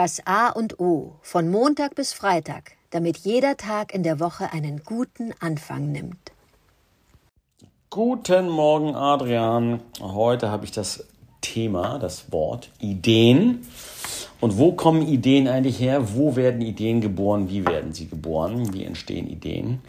Das A und O von Montag bis Freitag, damit jeder Tag in der Woche einen guten Anfang nimmt. Guten Morgen, Adrian. Heute habe ich das Thema, das Wort Ideen. Und wo kommen Ideen eigentlich her? Wo werden Ideen geboren? Wie werden sie geboren? Wie entstehen Ideen?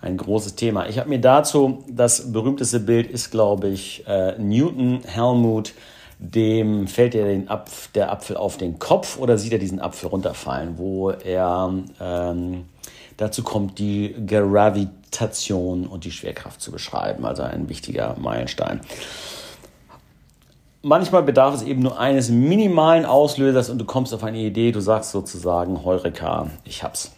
Ein großes Thema. Ich habe mir dazu, das berühmteste Bild ist, glaube ich, äh, Newton Helmut dem fällt er den Apf der Apfel auf den Kopf oder sieht er diesen Apfel runterfallen, wo er ähm, dazu kommt, die Gravitation und die Schwerkraft zu beschreiben, also ein wichtiger Meilenstein. Manchmal bedarf es eben nur eines minimalen Auslösers und du kommst auf eine Idee, du sagst sozusagen, Heureka, ich hab's.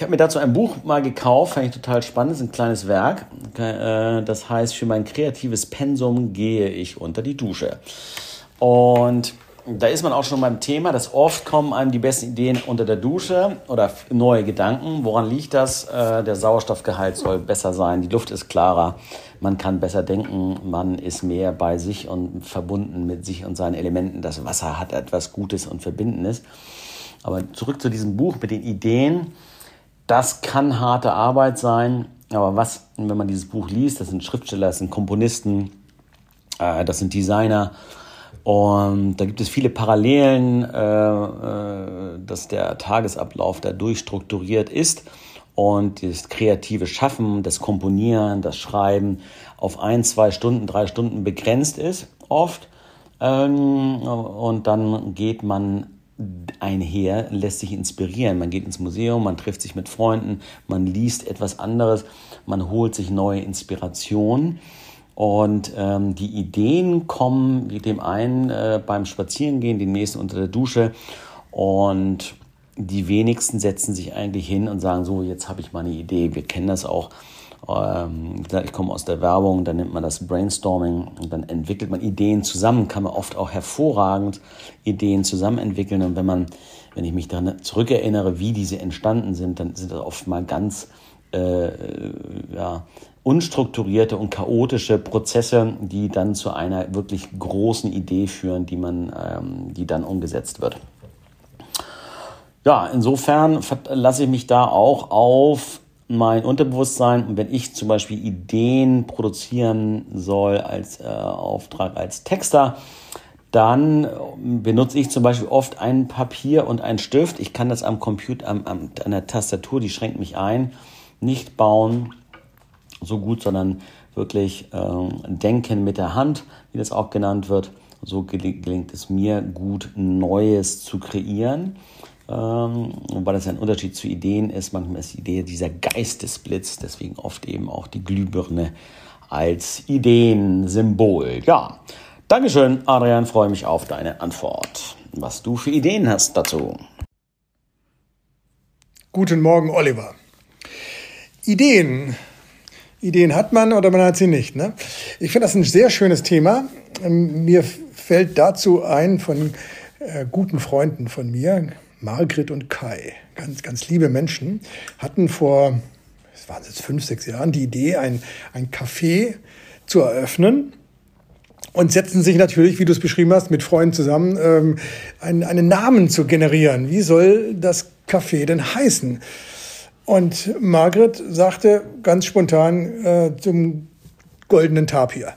Ich habe mir dazu ein Buch mal gekauft, fand ich total spannend, ist ein kleines Werk. Äh, das heißt, für mein kreatives Pensum gehe ich unter die Dusche. Und da ist man auch schon beim Thema, dass oft kommen einem die besten Ideen unter der Dusche oder neue Gedanken. Woran liegt das? Äh, der Sauerstoffgehalt soll besser sein, die Luft ist klarer, man kann besser denken, man ist mehr bei sich und verbunden mit sich und seinen Elementen. Das Wasser hat etwas Gutes und Verbindendes. Aber zurück zu diesem Buch mit den Ideen das kann harte Arbeit sein, aber was, wenn man dieses Buch liest, das sind Schriftsteller, das sind Komponisten, äh, das sind Designer und da gibt es viele Parallelen, äh, äh, dass der Tagesablauf da durchstrukturiert ist und das kreative Schaffen, das Komponieren, das Schreiben auf ein, zwei Stunden, drei Stunden begrenzt ist, oft. Ähm, und dann geht man einher, lässt sich inspirieren. Man geht ins Museum, man trifft sich mit Freunden, man liest etwas anderes, man holt sich neue Inspirationen. Und ähm, die Ideen kommen dem einen äh, beim Spazierengehen, dem nächsten unter der Dusche. Und die wenigsten setzen sich eigentlich hin und sagen, so, jetzt habe ich mal eine Idee. Wir kennen das auch ich komme aus der Werbung, dann nimmt man das Brainstorming und dann entwickelt man Ideen zusammen, kann man oft auch hervorragend Ideen zusammen entwickeln. Und wenn man, wenn ich mich daran zurückerinnere, wie diese entstanden sind, dann sind das oft mal ganz äh, ja, unstrukturierte und chaotische Prozesse, die dann zu einer wirklich großen Idee führen, die man, ähm, die dann umgesetzt wird. Ja, insofern lasse ich mich da auch auf mein Unterbewusstsein. Und wenn ich zum Beispiel Ideen produzieren soll als äh, Auftrag als Texter, dann benutze ich zum Beispiel oft ein Papier und einen Stift. Ich kann das am Computer, am, am, an der Tastatur, die schränkt mich ein, nicht bauen so gut, sondern wirklich äh, denken mit der Hand, wie das auch genannt wird. So gelingt es mir gut, Neues zu kreieren. Ähm, weil das ein Unterschied zu Ideen ist. Manchmal ist die Idee dieser Geistesblitz, deswegen oft eben auch die Glühbirne als Ideensymbol. Ja, Dankeschön, Adrian, freue mich auf deine Antwort. Was du für Ideen hast dazu. Guten Morgen, Oliver. Ideen. Ideen hat man oder man hat sie nicht. Ne? Ich finde das ein sehr schönes Thema. Ähm, mir fällt dazu ein von äh, guten Freunden von mir, Margret und Kai, ganz, ganz liebe Menschen, hatten vor, es waren jetzt fünf, sechs Jahren, die Idee, ein, ein Café zu eröffnen und setzten sich natürlich, wie du es beschrieben hast, mit Freunden zusammen, ähm, einen, einen Namen zu generieren. Wie soll das Café denn heißen? Und Margret sagte ganz spontan äh, zum goldenen Tapir.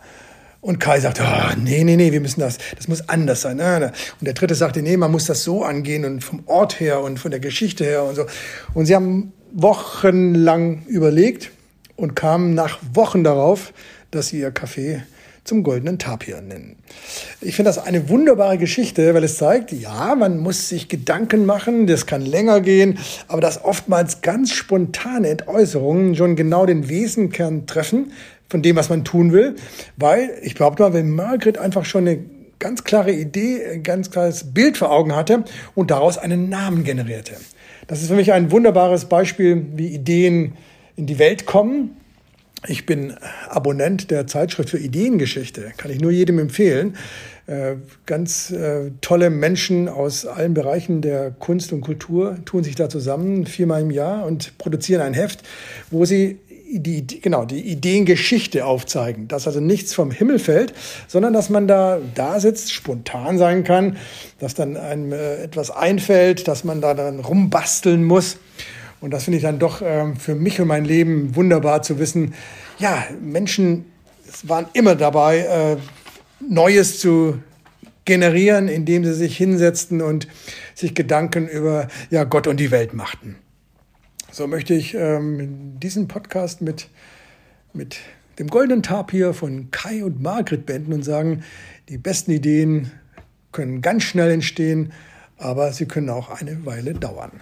Und Kai sagt, oh, nee, nee, nee, wir müssen das, das muss anders sein. Und der dritte sagte, nee, man muss das so angehen und vom Ort her und von der Geschichte her und so. Und sie haben wochenlang überlegt und kamen nach Wochen darauf, dass sie ihr Café zum goldenen Tapir nennen. Ich finde das eine wunderbare Geschichte, weil es zeigt, ja, man muss sich Gedanken machen, das kann länger gehen, aber dass oftmals ganz spontane Entäußerungen schon genau den Wesenkern treffen, von dem, was man tun will. Weil, ich behaupte mal, wenn Margaret einfach schon eine ganz klare Idee, ein ganz klares Bild vor Augen hatte und daraus einen Namen generierte. Das ist für mich ein wunderbares Beispiel, wie Ideen in die Welt kommen. Ich bin Abonnent der Zeitschrift für Ideengeschichte, kann ich nur jedem empfehlen. Äh, ganz äh, tolle Menschen aus allen Bereichen der Kunst und Kultur tun sich da zusammen viermal im Jahr und produzieren ein Heft, wo sie die, genau, die Ideengeschichte aufzeigen, dass also nichts vom Himmel fällt, sondern dass man da, da sitzt, spontan sein kann, dass dann einem äh, etwas einfällt, dass man da dann rumbasteln muss. Und das finde ich dann doch äh, für mich und mein Leben wunderbar zu wissen. Ja, Menschen waren immer dabei, äh, Neues zu generieren, indem sie sich hinsetzten und sich Gedanken über ja, Gott und die Welt machten. So möchte ich ähm, diesen Podcast mit, mit dem goldenen Tapir von Kai und Margret beenden und sagen, die besten Ideen können ganz schnell entstehen, aber sie können auch eine Weile dauern.